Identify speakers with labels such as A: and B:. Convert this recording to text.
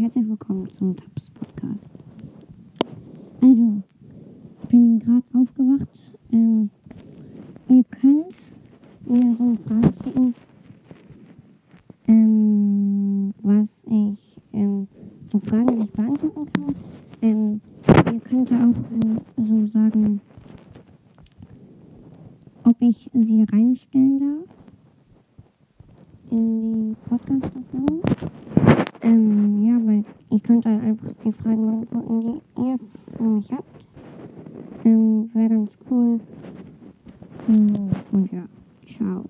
A: herzlich willkommen zum Taps Podcast. Also, ich bin gerade aufgewacht. Ähm, ihr könnt mir so Fragen schicken, ähm, was ich, ähm, so Fragen, ich beantworten kann. Ähm, ihr könnt auch ähm, so sagen, ob ich sie reinstellen darf in die Podcast-Aufnahme. Ähm, ja, weil ich könnte halt einfach die Fragen beantworten, die ihr für mich habt. Ähm, wäre ganz cool. Und ja, ciao.